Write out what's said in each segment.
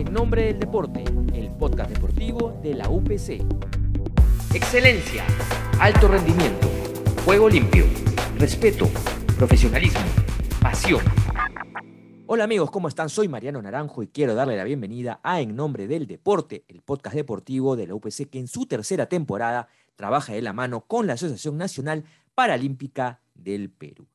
En nombre del deporte, el podcast deportivo de la UPC. Excelencia, alto rendimiento, juego limpio, respeto, profesionalismo, pasión. Hola amigos, ¿cómo están? Soy Mariano Naranjo y quiero darle la bienvenida a En Nombre del Deporte, el podcast deportivo de la UPC que en su tercera temporada trabaja de la mano con la Asociación Nacional Paralímpica del Perú.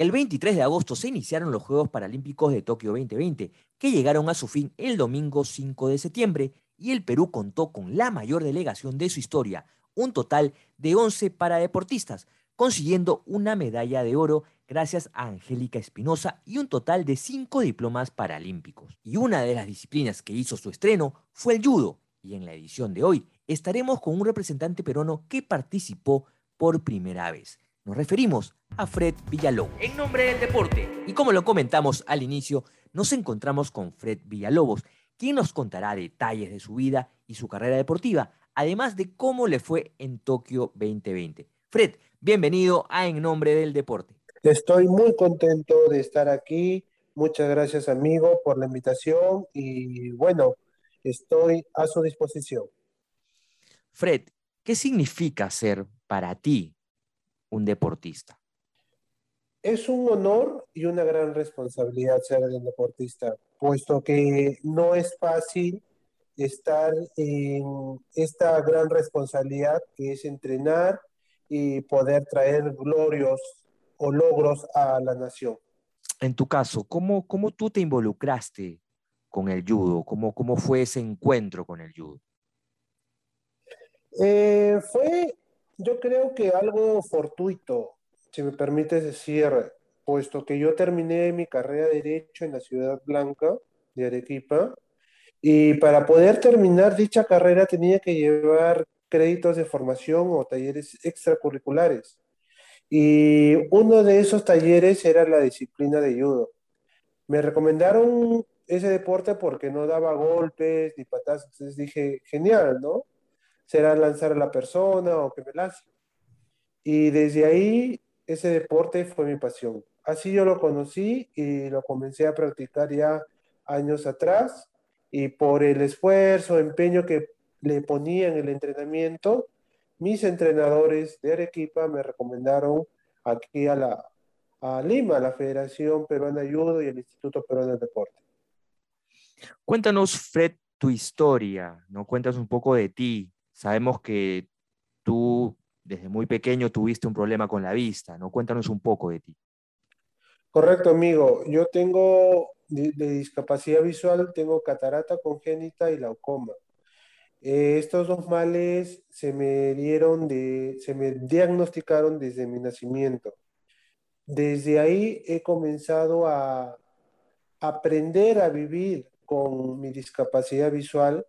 El 23 de agosto se iniciaron los Juegos Paralímpicos de Tokio 2020, que llegaron a su fin el domingo 5 de septiembre, y el Perú contó con la mayor delegación de su historia, un total de 11 paradeportistas, consiguiendo una medalla de oro gracias a Angélica Espinosa y un total de 5 diplomas paralímpicos. Y una de las disciplinas que hizo su estreno fue el judo, y en la edición de hoy estaremos con un representante peruano que participó por primera vez. Nos referimos a Fred Villalobos. En nombre del deporte. Y como lo comentamos al inicio, nos encontramos con Fred Villalobos, quien nos contará detalles de su vida y su carrera deportiva, además de cómo le fue en Tokio 2020. Fred, bienvenido a En Nombre del Deporte. Estoy muy contento de estar aquí. Muchas gracias, amigo, por la invitación y bueno, estoy a su disposición. Fred, ¿qué significa ser para ti un deportista? Es un honor y una gran responsabilidad ser un deportista, puesto que no es fácil estar en esta gran responsabilidad que es entrenar y poder traer glorios o logros a la nación. En tu caso, ¿cómo, cómo tú te involucraste con el judo? ¿Cómo, cómo fue ese encuentro con el judo? Eh, fue yo creo que algo fortuito, si me permites decir, puesto que yo terminé mi carrera de Derecho en la Ciudad Blanca de Arequipa, y para poder terminar dicha carrera tenía que llevar créditos de formación o talleres extracurriculares. Y uno de esos talleres era la disciplina de judo. Me recomendaron ese deporte porque no daba golpes ni patadas, entonces dije, genial, ¿no? Será lanzar a la persona o que me lance. Y desde ahí, ese deporte fue mi pasión. Así yo lo conocí y lo comencé a practicar ya años atrás. Y por el esfuerzo, empeño que le ponía en el entrenamiento, mis entrenadores de Arequipa me recomendaron aquí a, la, a Lima, a la Federación Peruana de Judo y el Instituto Peruano de Deporte. Cuéntanos, Fred, tu historia, ¿no? Cuéntanos un poco de ti, Sabemos que tú desde muy pequeño tuviste un problema con la vista, ¿no? Cuéntanos un poco de ti. Correcto, amigo. Yo tengo de, discapacidad visual, tengo catarata congénita y glaucoma. Eh, estos dos males se me dieron de, se me diagnosticaron desde mi nacimiento. Desde ahí he comenzado a aprender a vivir con mi discapacidad visual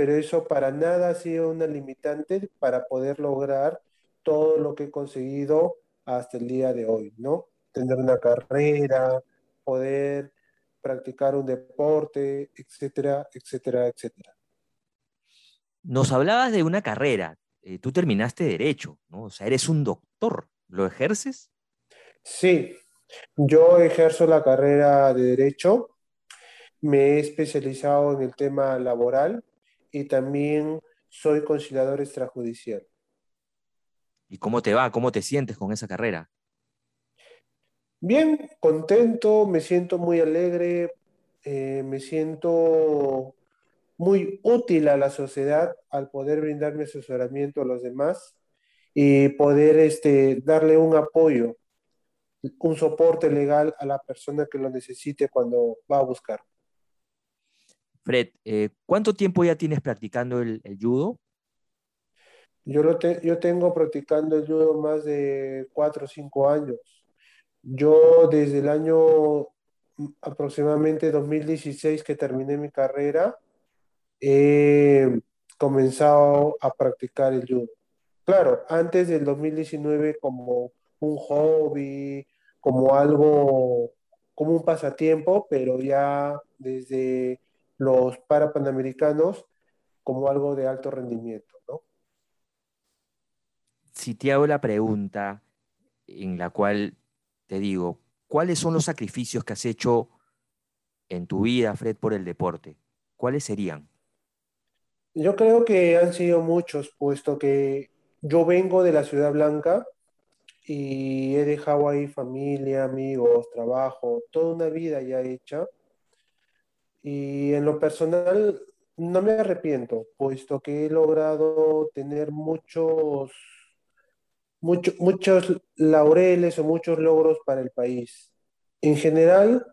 pero eso para nada ha sido una limitante para poder lograr todo lo que he conseguido hasta el día de hoy, ¿no? Tener una carrera, poder practicar un deporte, etcétera, etcétera, etcétera. Nos hablabas de una carrera, eh, tú terminaste derecho, ¿no? O sea, eres un doctor, ¿lo ejerces? Sí, yo ejerzo la carrera de derecho, me he especializado en el tema laboral, y también soy conciliador extrajudicial. ¿Y cómo te va? ¿Cómo te sientes con esa carrera? Bien, contento, me siento muy alegre, eh, me siento muy útil a la sociedad al poder brindar mi asesoramiento a los demás y poder este, darle un apoyo, un soporte legal a la persona que lo necesite cuando va a buscar. Fred, eh, ¿cuánto tiempo ya tienes practicando el, judo? Yo, lo yo tengo practicando el judo más de cuatro o cinco años. Yo desde el año mm, aproximadamente 2016 que terminé mi carrera, he comenzado a practicar el judo. Claro, antes del 2019 como un hobby, como algo, como un pasatiempo, pero ya desde los parapanamericanos como algo de alto rendimiento, ¿no? Si te hago la pregunta en la cual te digo, ¿cuáles son los sacrificios que has hecho en tu vida, Fred, por el deporte? ¿cuáles serían? Yo creo que han sido muchos, puesto que yo vengo de la Ciudad Blanca y he dejado ahí familia, amigos, trabajo, toda una vida ya hecha. Y en lo personal no me arrepiento, puesto que he logrado tener muchos, muchos, muchos laureles o muchos logros para el país. En general,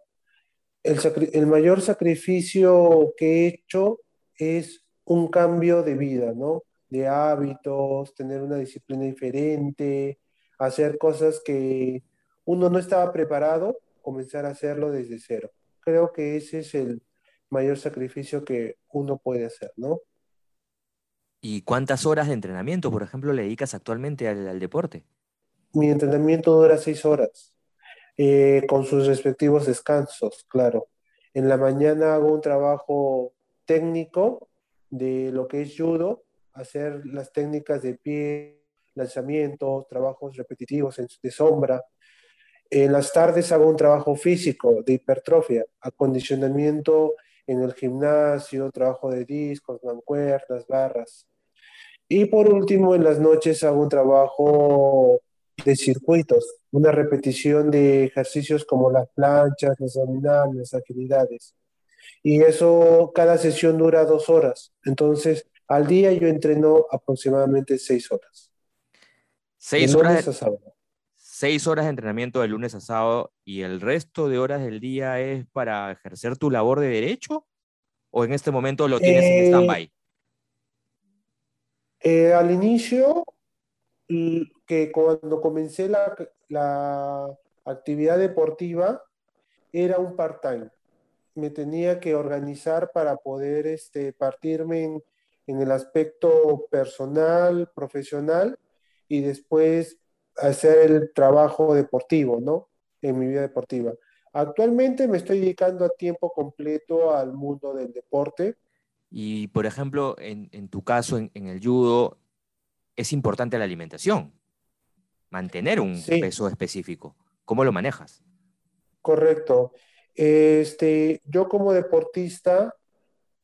el, el mayor sacrificio que he hecho es un cambio de vida, ¿no? De hábitos, tener una disciplina diferente, hacer cosas que uno no estaba preparado, comenzar a hacerlo desde cero. Creo que ese es el mayor sacrificio que uno puede hacer, ¿no? ¿Y cuántas horas de entrenamiento, por ejemplo, le dedicas actualmente al, deporte? Mi entrenamiento dura seis horas, eh, con sus respectivos descansos, claro. En la mañana hago un trabajo técnico de lo que es judo, hacer las técnicas de pie, lanzamientos, trabajos repetitivos de sombra. En las tardes hago un trabajo físico de hipertrofia, acondicionamiento en el gimnasio, trabajo de discos, mancuernas, barras. Y por último, en las noches hago un trabajo de circuitos, una repetición de ejercicios como las planchas, los abdominales, agilidades y eso, cada sesión dura dos horas. Entonces, al día yo entreno aproximadamente seis horas. Seis horas. De, seis horas de entrenamiento de lunes a sábado y el resto de horas del día es para ejercer tu labor de derecho o en este momento lo tienes en eh, stand-by? Eh, al inicio, que cuando comencé la, la actividad deportiva, era un part-time me tenía que organizar para poder este, partirme en, en el aspecto personal, profesional y después hacer el trabajo deportivo, ¿no? En mi vida deportiva. Actualmente me estoy dedicando a tiempo completo al mundo del deporte. Y, por ejemplo, en, en tu caso, en, en, el judo, es importante la alimentación, mantener un peso específico. ¿Cómo lo manejas? Correcto. Este, yo como deportista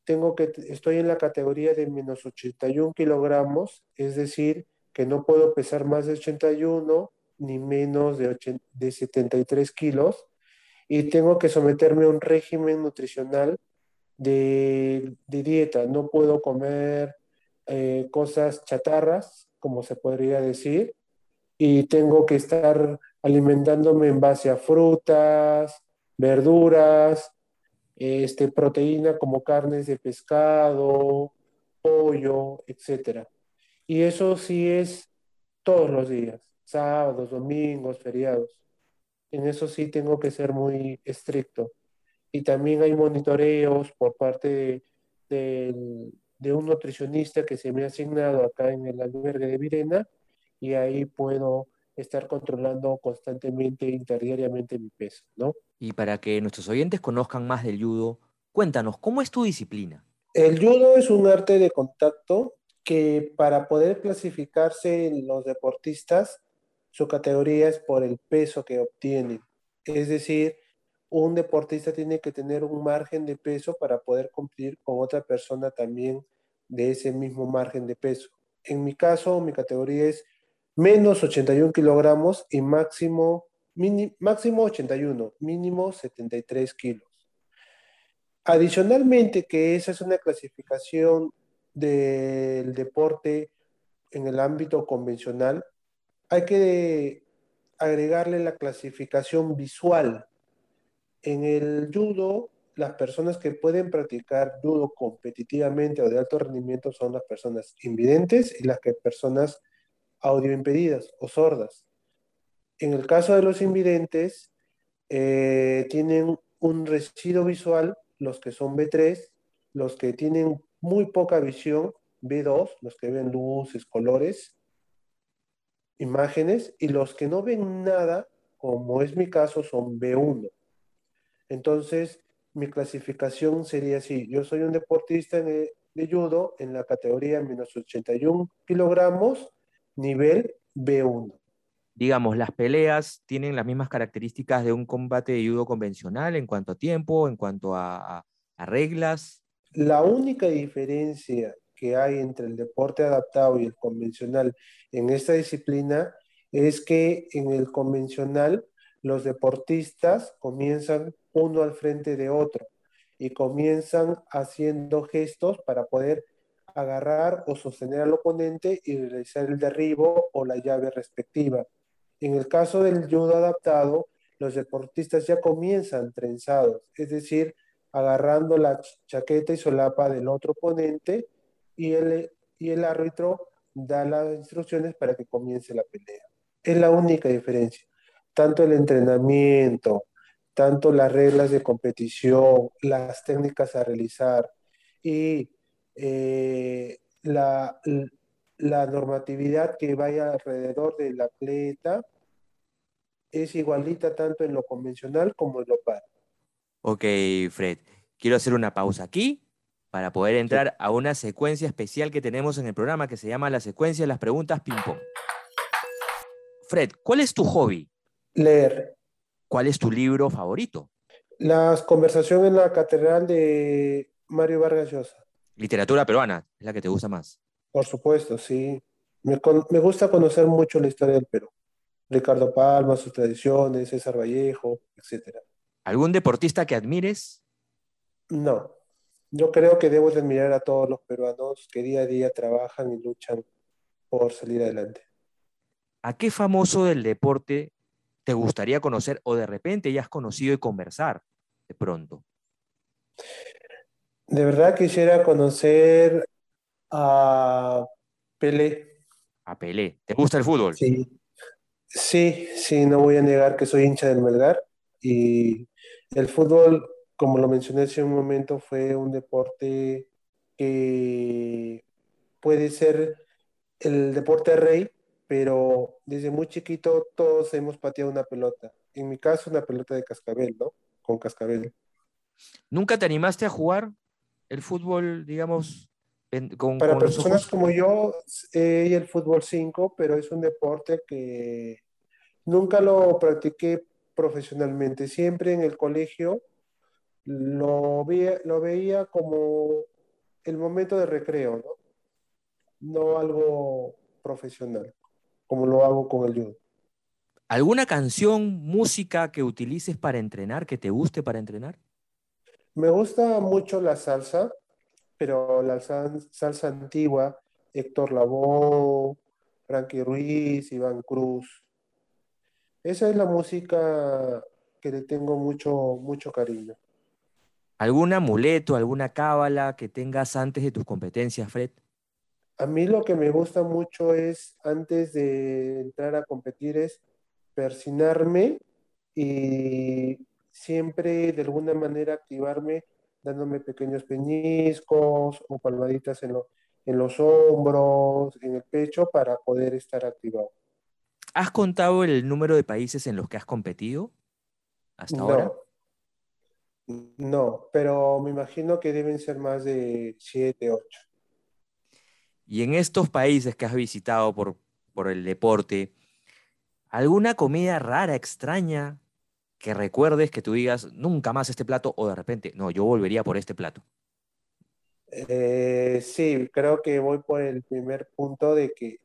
tengo que, estoy en la categoría de menos 81 kilogramos, es decir, que no puedo pesar más de 81 ni menos de, de 73 kilos y tengo que someterme a un régimen nutricional de, de dieta. No puedo comer eh, cosas chatarras, como se podría decir, y tengo que estar alimentándome en base a frutas, verduras, este, proteína como carnes de pescado, pollo, etc. Y eso sí es todos los días, sábados, domingos, feriados. En eso sí tengo que ser muy estricto. Y también hay monitoreos por parte de, de un nutricionista que se me ha asignado acá en el albergue de Virena y ahí puedo estar controlando constantemente, interdiariamente mi peso, ¿no? Y para que nuestros oyentes conozcan más del judo, cuéntanos, ¿cómo es tu disciplina? El judo es un arte de contacto que para poder clasificarse los deportistas, su categoría es por el peso que obtienen. Es decir, un deportista tiene que tener un margen de peso para poder cumplir con otra persona también de ese mismo margen de peso. En mi caso, mi categoría es menos 81 kilogramos y máximo, máximo 81, mínimo 73 kilos. Adicionalmente, que esa es una clasificación del deporte en el ámbito convencional, hay que agregarle la clasificación visual. En el judo, las personas que pueden practicar judo competitivamente o de alto rendimiento son las personas invidentes y las que personas audio impedidas o sordas. En el caso de los invidentes, eh, tienen un residuo visual, los que son B3, los que tienen muy poca visión, B2, los que ven luces, colores, imágenes, y los que no ven nada, como es mi caso, son B1. Entonces, mi clasificación sería así. Yo soy un deportista de, judo en la categoría menos 81 kilogramos nivel B1. Digamos, las peleas tienen las mismas características de un combate de judo convencional en cuanto a tiempo, en cuanto a, reglas. La única diferencia que hay entre el deporte adaptado y el convencional en esta disciplina es que en el convencional los deportistas comienzan uno al frente de otro y comienzan haciendo gestos para poder agarrar o sostener al oponente y realizar el derribo o la llave respectiva. En el caso del judo adaptado, los deportistas ya comienzan trenzados, es decir, agarrando la chaqueta y solapa del otro oponente y el, y el árbitro da las instrucciones para que comience la pelea. Es la única diferencia. Tanto el entrenamiento, tanto las reglas de competición, las técnicas a realizar y eh, la, la normatividad que vaya alrededor del atleta es igualita tanto en lo convencional como en lo par. Ok, Fred, quiero hacer una pausa aquí para poder entrar a una secuencia especial que tenemos en el programa que se llama la secuencia de las preguntas ping-pong. Fred, ¿cuál es tu hobby? Leer. ¿Cuál es tu libro favorito? Las conversaciones en la catedral de Mario Vargas Llosa. Literatura peruana, es la que te gusta más. Por supuesto, sí. Me, me gusta conocer mucho la historia del Perú. Ricardo Palma, sus tradiciones, César Vallejo, etc. ¿Algún deportista que admires? No. Yo creo que debo de admirar a todos los peruanos que día a día trabajan y luchan por salir adelante. ¿A qué famoso del deporte te gustaría conocer o de repente ya has conocido y conversar de pronto? De verdad quisiera conocer a Pelé. A Pelé. ¿Te gusta el fútbol? Sí. Sí, sí, no voy a negar que soy hincha del Melgar y el fútbol, como lo mencioné hace un momento, fue un deporte que puede ser el deporte rey, pero desde muy chiquito todos hemos pateado una pelota. En mi caso, una pelota de cascabel, ¿no? Con cascabel. ¿Nunca te animaste a jugar el fútbol, digamos, con, Para personas como yo, eh, el fútbol 5, pero es un deporte que nunca lo practiqué profesionalmente. Siempre en el colegio lo veía, lo veía como el momento de recreo, ¿no? No algo profesional, como lo hago con el judo. ¿Alguna canción, música que utilices para entrenar, que te guste para entrenar? Me gusta mucho la salsa, pero la salsa antigua, Héctor Lavoe, Frankie Ruiz, Iván Cruz. Esa es la música que le tengo mucho, mucho cariño. ¿Algún amuleto, alguna cábala que tengas antes de tus competencias, Fred? A mí lo que me gusta mucho es, antes de entrar a competir, es persinarme y siempre de alguna manera activarme dándome pequeños peñiscos o palmaditas en, en los hombros, en el pecho para poder estar activado. ¿Has contado el número de países en los que has competido hasta ahora? No, pero me imagino que deben ser más de 7, 8. Y en estos países que has visitado por, por el deporte, ¿alguna comida rara, extraña, que recuerdes que tú digas nunca más este plato o de repente, no, yo volvería por este plato? Eh, sí, creo que voy por el primer punto de que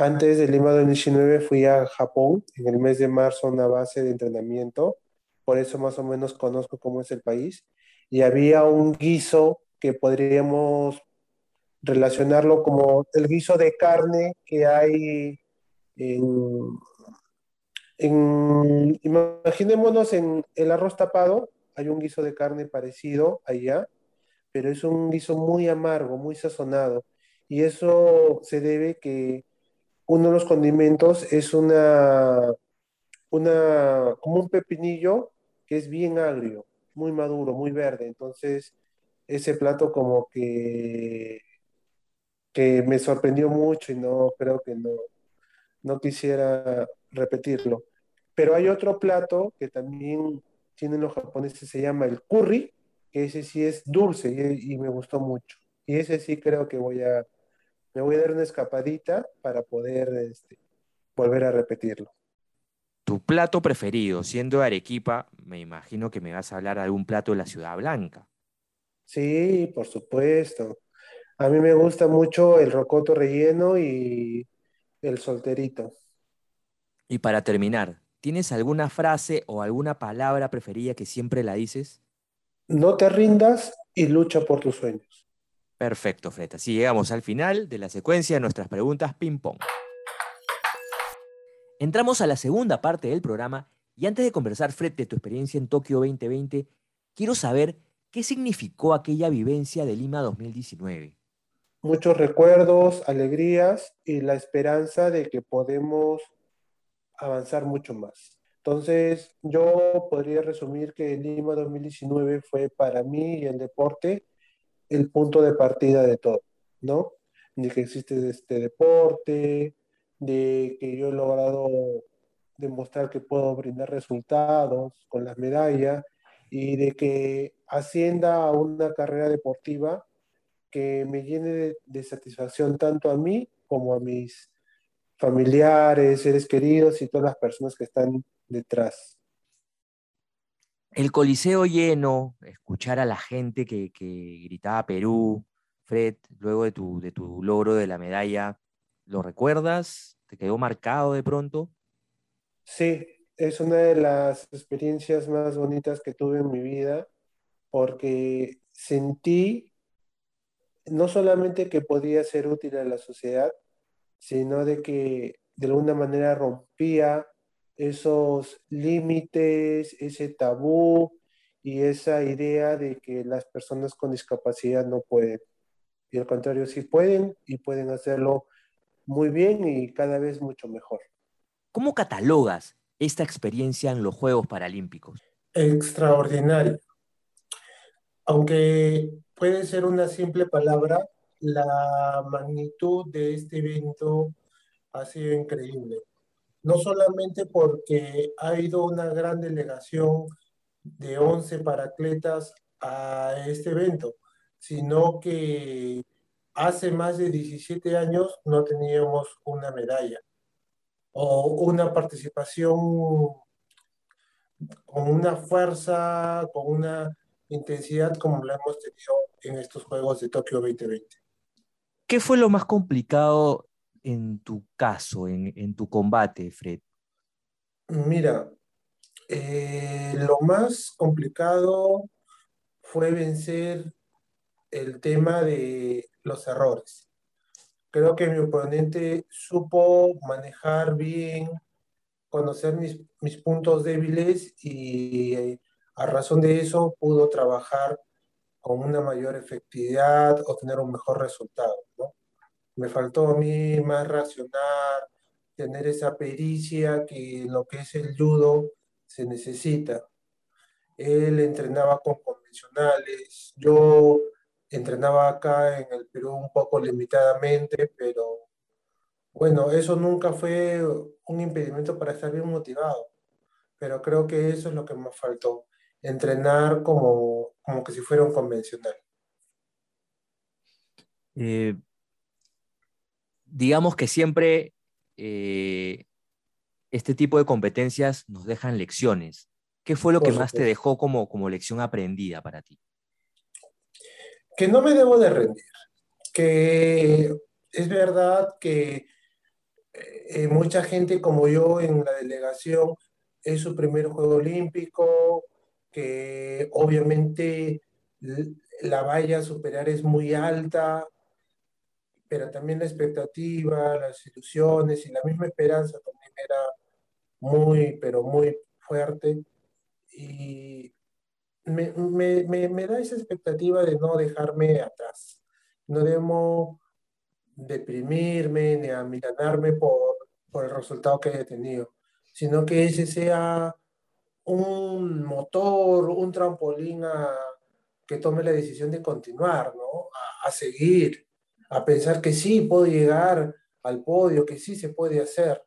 antes del Lima 2019 fui a Japón en el mes de marzo a una base de entrenamiento, por eso más o menos conozco cómo es el país, y había un guiso que podríamos relacionarlo como el guiso de carne que hay en, imaginémonos en el arroz tapado, hay un guiso de carne parecido allá, pero es un guiso muy amargo, muy sazonado. Y eso se debe que uno de los condimentos es una, una, como un pepinillo que es bien agrio, muy maduro, muy verde. Entonces, ese plato como que, que me sorprendió mucho y no creo que no, no quisiera repetirlo. Pero hay otro plato que también tienen los japoneses, se llama el curry, que ese sí es dulce y, me gustó mucho. Y ese sí creo que voy a, me voy a dar una escapadita para poder este, volver a repetirlo. Tu plato preferido, siendo Arequipa, me imagino que me vas a hablar de algún plato de la Ciudad Blanca. Sí, por supuesto. A mí me gusta mucho el rocoto relleno y el solterito. Y para terminar, ¿tienes alguna frase o alguna palabra preferida que siempre la dices? No te rindas y lucha por tus sueños. Perfecto, Fred. Así llegamos al final de la secuencia de nuestras preguntas ping-pong. Entramos a la segunda parte del programa y antes de conversar, Fred, de tu experiencia en Tokio 2020, quiero saber qué significó aquella vivencia de Lima 2019. Muchos recuerdos, alegrías y la esperanza de que podemos avanzar mucho más. Entonces, yo podría resumir que Lima 2019 fue para mí y el deporte el punto de partida de todo, ¿no? De que existe este deporte, de que yo he logrado demostrar que puedo brindar resultados con las medallas y de que ascienda a una carrera deportiva que me llene de, de satisfacción tanto a mí como a mis familiares, seres queridos y todas las personas que están detrás. El coliseo lleno, escuchar a la gente que, gritaba Perú, Fred, luego de tu, de tu logro de la medalla, ¿lo recuerdas? ¿Te quedó marcado de pronto? Sí, es una de las experiencias más bonitas que tuve en mi vida porque sentí no solamente que podía ser útil a la sociedad, sino de que de alguna manera rompía esos límites, ese tabú y esa idea de que las personas con discapacidad no pueden. Y al contrario, sí pueden y pueden hacerlo muy bien y cada vez mucho mejor. ¿Cómo catalogas esta experiencia en los Juegos Paralímpicos? Extraordinario. Aunque puede ser una simple palabra, la magnitud de este evento ha sido increíble no solamente porque ha ido una gran delegación de 11 paratletas a este evento, sino que hace más de 17 años no teníamos una medalla o una participación con una fuerza, con una intensidad como la hemos tenido en estos Juegos de Tokio 2020. ¿Qué fue lo más complicado en tu caso, en, tu combate, Fred? Mira, eh, lo más complicado fue vencer el tema de los errores. Creo que mi oponente supo manejar bien, conocer mis, mis puntos débiles y eh, a razón de eso pudo trabajar con una mayor efectividad o tener un mejor resultado. ¿no? Me faltó a mí más racionar, tener esa pericia que lo que es el judo se necesita. Él entrenaba con convencionales, yo entrenaba acá en el Perú un poco limitadamente, pero bueno, eso nunca fue un impedimento para estar bien motivado, pero creo que eso es lo que me faltó, entrenar como, como que si fuera un convencional. Eh, digamos que siempre eh, este tipo de competencias nos dejan lecciones. ¿Qué fue lo que más te dejó como, como lección aprendida para ti? Que no me debo de rendir, que es verdad que eh, mucha gente como yo en la delegación es su primer juego olímpico, que obviamente la valla a superar es muy alta, pero también la expectativa, las ilusiones y la misma esperanza también era muy, pero muy fuerte. Y me, me, me, da esa expectativa de no dejarme atrás. No debo deprimirme ni amilanarme por, por el resultado que haya tenido, sino que ese sea un motor, un trampolín a que tome la decisión de continuar, ¿no? a, a seguir, a pensar que sí puedo llegar al podio, que sí se puede hacer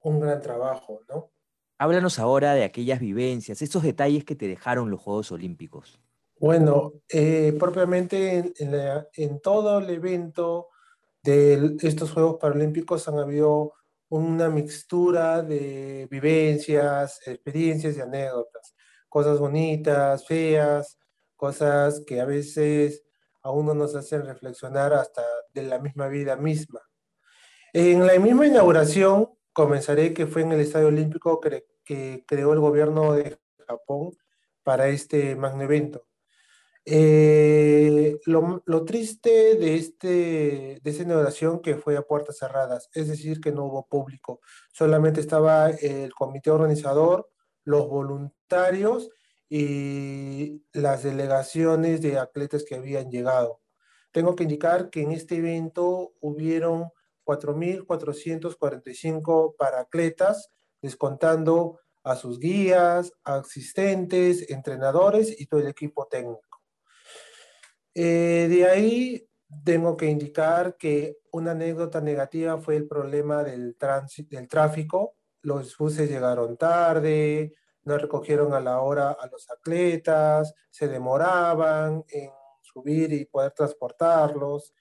un gran trabajo, ¿no? Háblanos ahora de aquellas vivencias, esos detalles que te dejaron los Juegos Olímpicos. Bueno, eh, propiamente en, todo el evento de estos Juegos Paralímpicos han habido una mixtura de vivencias, experiencias y anécdotas, cosas bonitas, feas, cosas que a veces a uno nos hacen reflexionar hasta de la misma vida misma. En la misma inauguración, comenzaré que fue en el Estadio Olímpico que, creó el gobierno de Japón para este magno evento. Eh, lo, lo, triste de, este, de esta inauguración que fue a puertas cerradas, es decir, que no hubo público, solamente estaba el comité organizador, los voluntarios y las delegaciones de atletas que habían llegado. Tengo que indicar que en este evento hubieron 4.445 para atletas, descontando a sus guías, asistentes, entrenadores y todo el equipo técnico. Eh, de ahí tengo que indicar que una anécdota negativa fue el problema del, del tráfico. Los buses llegaron tarde, no recogieron a la hora a los atletas, se demoraban en subir y poder transportarlos.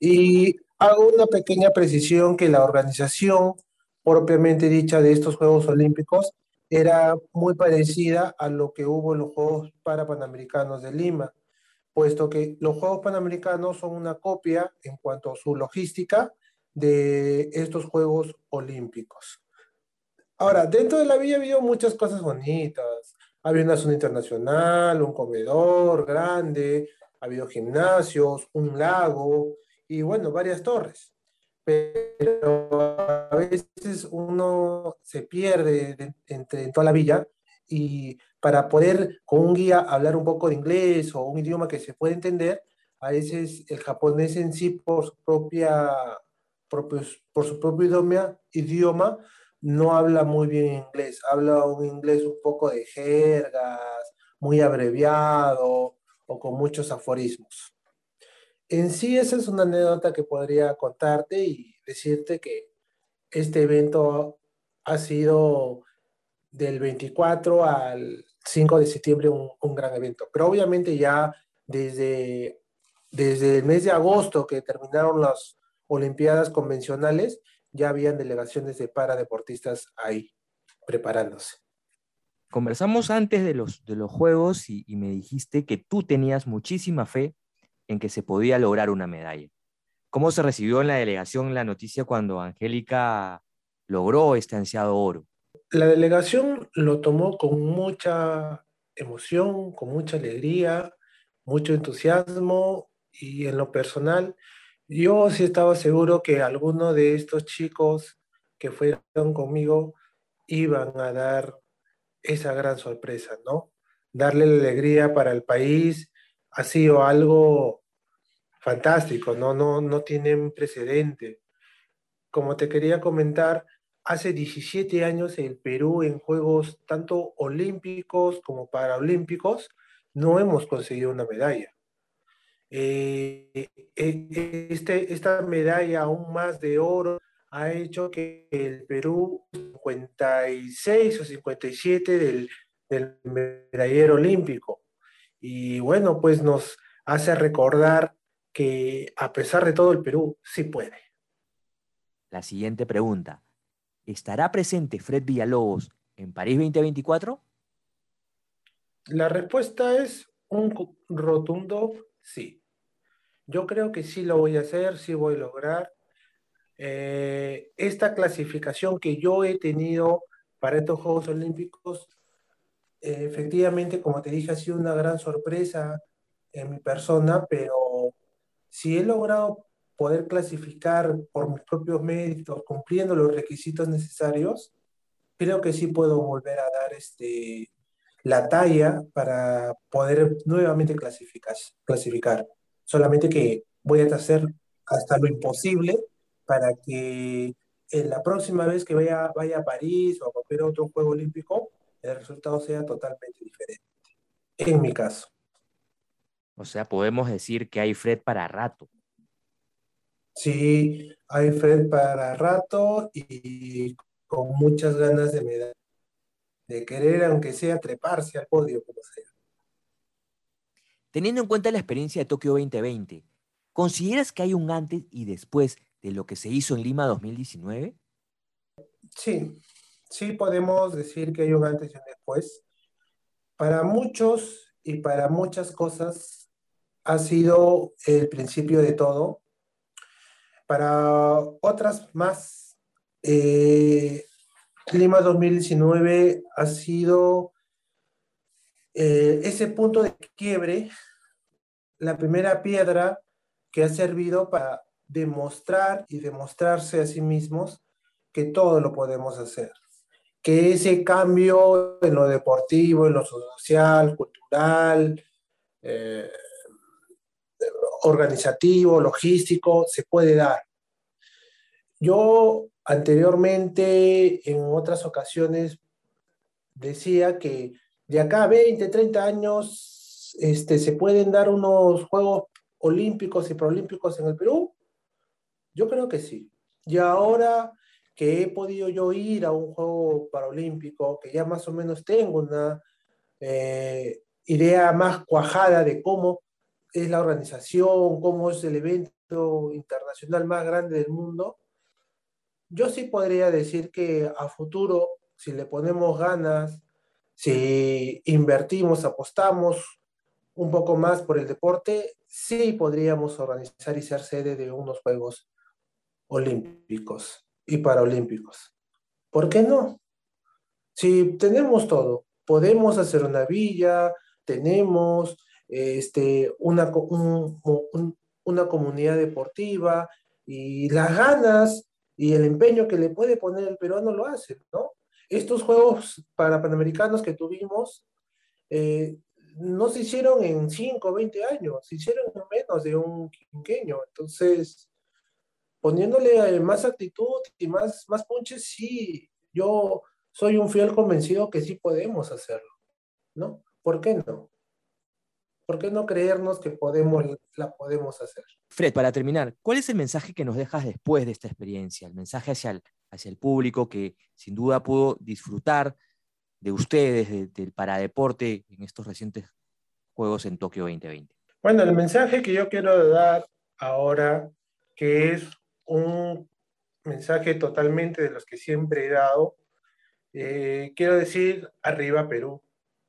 Y hago una pequeña precisión que la organización propiamente dicha de estos Juegos Olímpicos era muy parecida a lo que hubo en los Juegos Parapanamericanos de Lima puesto que los Juegos Panamericanos son una copia en cuanto a su logística de estos Juegos Olímpicos. Ahora, dentro de la villa había muchas cosas bonitas. Había una zona internacional, un comedor grande, había gimnasios, un lago y bueno, varias torres. Pero a veces uno se pierde entre, en toda la villa y para poder con un guía hablar un poco de inglés o un idioma que se puede entender, a veces el japonés en sí por su, propia, por su propio idioma, idioma no habla muy bien inglés, habla un inglés un poco de jergas, muy abreviado o con muchos aforismos. En sí esa es una anécdota que podría contarte y decirte que este evento ha sido del 24 al 5 de septiembre un, gran evento. Pero obviamente ya desde, desde el mes de agosto que terminaron las Olimpiadas convencionales, ya habían delegaciones de paradeportistas ahí preparándose. Conversamos antes de los, de los Juegos y, y me dijiste que tú tenías muchísima fe en que se podía lograr una medalla. ¿Cómo se recibió en la delegación la noticia cuando Angélica logró este ansiado oro? La delegación lo tomó con mucha emoción, con mucha alegría, mucho entusiasmo y en lo personal, yo sí estaba seguro que alguno de estos chicos que fueron conmigo iban a dar esa gran sorpresa, ¿no? Darle la alegría para el país ha sido algo fantástico, ¿no? No, no tienen precedente. Como te quería comentar, hace 17 años el Perú en Juegos tanto olímpicos como paraolímpicos no hemos conseguido una medalla. Eh, este, esta medalla aún más de oro ha hecho que el Perú 56 o 57 del, del medallero olímpico. Y bueno, pues nos hace recordar que a pesar de todo el Perú sí puede. La siguiente pregunta. ¿Estará presente Fred Villalobos en París 2024? La respuesta es un rotundo sí. Yo creo que sí lo voy a hacer, sí voy a lograr. Eh, esta clasificación que yo he tenido para estos Juegos Olímpicos, eh, efectivamente, como te dije, ha sido una gran sorpresa en mi persona, pero si he logrado poder clasificar por mis propios méritos, cumpliendo los requisitos necesarios, creo que sí puedo volver a dar este, la talla para poder nuevamente clasificar, clasificar. Solamente que voy a hacer hasta lo imposible para que en la próxima vez que vaya, vaya a París o a cualquier otro Juego Olímpico, el resultado sea totalmente diferente. En mi caso. O sea, podemos decir que hay Fred para rato. Sí, hay Fred para rato y con muchas ganas de de querer, aunque sea treparse al podio, como sea. Teniendo en cuenta la experiencia de Tokio 2020, ¿consideras que hay un antes y después de lo que se hizo en Lima 2019? Sí, sí podemos decir que hay un antes y un después. Para muchos y para muchas cosas ha sido el principio de todo. Para otras más, eh, Clima 2019 ha sido eh, ese punto de quiebre, la primera piedra que ha servido para demostrar y demostrarse a sí mismos que todo lo podemos hacer, que ese cambio en lo deportivo, en lo social, cultural, eh, organizativo, logístico, se puede dar. Yo anteriormente, en otras ocasiones, decía que de acá a 20, 30 años, este, se pueden dar unos Juegos Olímpicos y Proolímpicos en el Perú? Yo creo que sí. Y ahora que he podido yo ir a un Juego Paralímpico, que ya más o menos tengo una eh, idea más cuajada de cómo es la organización, cómo es el evento internacional más grande del mundo, yo sí podría decir que a futuro, si le ponemos ganas, si invertimos, apostamos un poco más por el deporte, sí podríamos organizar y ser sede de unos Juegos Olímpicos y Paralímpicos. ¿Por qué no? Si tenemos todo, podemos hacer una villa, tenemos este, una, una comunidad deportiva y las ganas y el empeño que le puede poner el peruano lo hace, ¿no? Estos Juegos para Panamericanos que tuvimos eh, no se hicieron en 5 o 20 años, se hicieron en menos de un quinqueño. Entonces, poniéndole más actitud y más, más punches, sí, yo soy un fiel convencido que sí podemos hacerlo, ¿no? ¿Por qué no? ¿Por qué no creernos que podemos, la podemos hacer? Fred, para terminar, ¿cuál es el mensaje que nos dejas después de esta experiencia? El mensaje hacia el, hacia el público que sin duda pudo disfrutar de ustedes, del paradeporte en estos recientes Juegos en Tokio 2020? Bueno, el mensaje que yo quiero dar ahora, que es un mensaje totalmente de los que siempre he dado, eh, quiero decir, arriba Perú,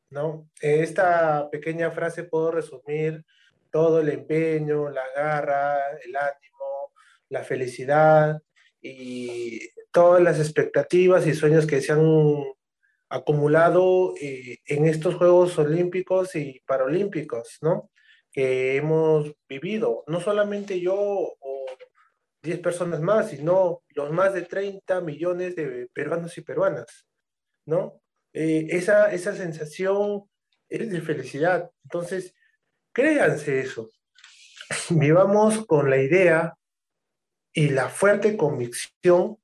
¿no? Esta pequeña frase puedo resumir todo el empeño, la garra, el ánimo, la felicidad y todas las expectativas y sueños que se han acumulado eh, en estos Juegos Olímpicos y Paralímpicos, ¿no? Que hemos vivido, no solamente yo o 10 personas más, sino los más de 30 millones de peruanos y peruanas, ¿no? Eh, esa, esa sensación es de felicidad. Entonces, créanse eso. Vivamos con la idea y la fuerte convicción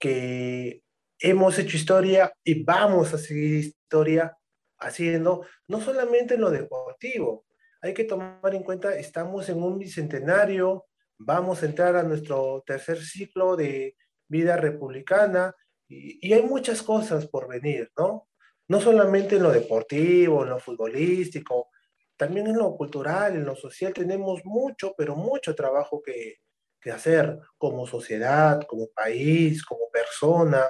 que hemos hecho historia y vamos a seguir historia haciendo, no solamente en lo deportivo, hay que tomar en cuenta, estamos en un bicentenario, vamos a entrar a nuestro tercer ciclo de vida republicana y, y, hay muchas cosas por venir, ¿no? No solamente en lo deportivo, en lo futbolístico, también en lo cultural, en lo social tenemos mucho, pero mucho trabajo que, que hacer como sociedad, como país, como persona,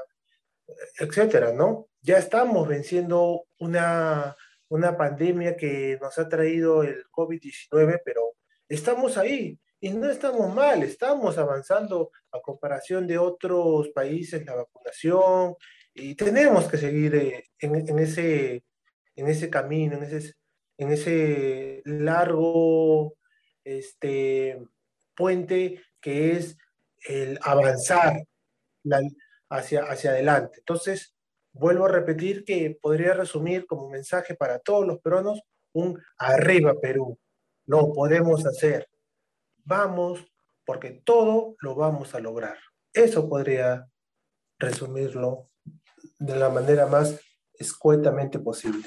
etcétera, ¿no? Ya estamos venciendo una, una pandemia que nos ha traído el COVID-19, pero estamos ahí y no estamos mal, estamos avanzando a comparación de otros países la vacunación y tenemos que seguir eh, en, en, ese, en ese camino, en ese, en ese largo este, puente que es el avanzar, hacia, hacia adelante. Entonces, vuelvo a repetir que podría resumir como mensaje para todos los peruanos un arriba Perú. Lo podemos hacer. Vamos, porque todo lo vamos a lograr. Eso podría resumirlo de la manera más escuetamente posible.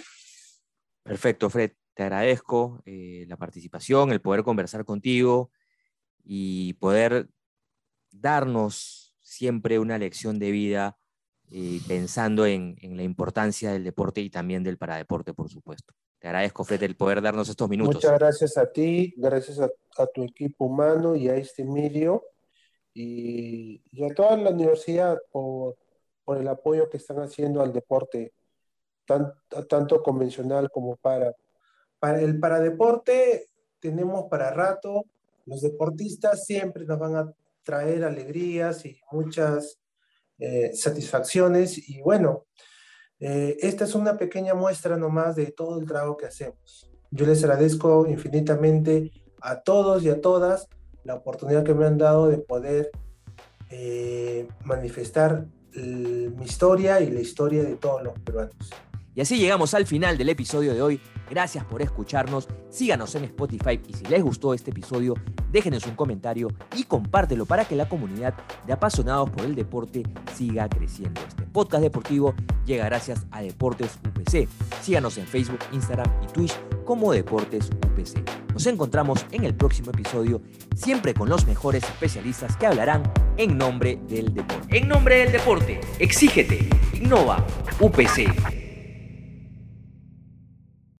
Perfecto, Fred. Te agradezco eh, la participación, el poder conversar contigo y poder darnos siempre una lección de vida eh, pensando en, en, la importancia del deporte y también del paradeporte, por supuesto. Te agradezco, Fred, el poder darnos estos minutos. Muchas gracias a ti, gracias a, a tu equipo humano y a este medio y, y a toda la universidad por, por, el apoyo que están haciendo al deporte, tan, tanto convencional como para, para el paradeporte tenemos para rato, los deportistas siempre nos van a traer alegrías y muchas eh, satisfacciones y bueno, eh, esta es una pequeña muestra nomás de todo el trabajo que hacemos. Yo les agradezco infinitamente a todos y a todas la oportunidad que me han dado de poder eh, manifestar mi historia y la historia de todos los peruanos. Y así llegamos al final del episodio de hoy. Gracias por escucharnos. Síganos en Spotify y si les gustó este episodio, déjenos un comentario y compártelo para que la comunidad de apasionados por el deporte siga creciendo. Este podcast deportivo llega gracias a Deportes UPC. Síganos en Facebook, Instagram y Twitch como Deportes UPC. Nos encontramos en el próximo episodio, siempre con los mejores especialistas que hablarán en nombre del deporte. En nombre del deporte, exígete, innova, UPC.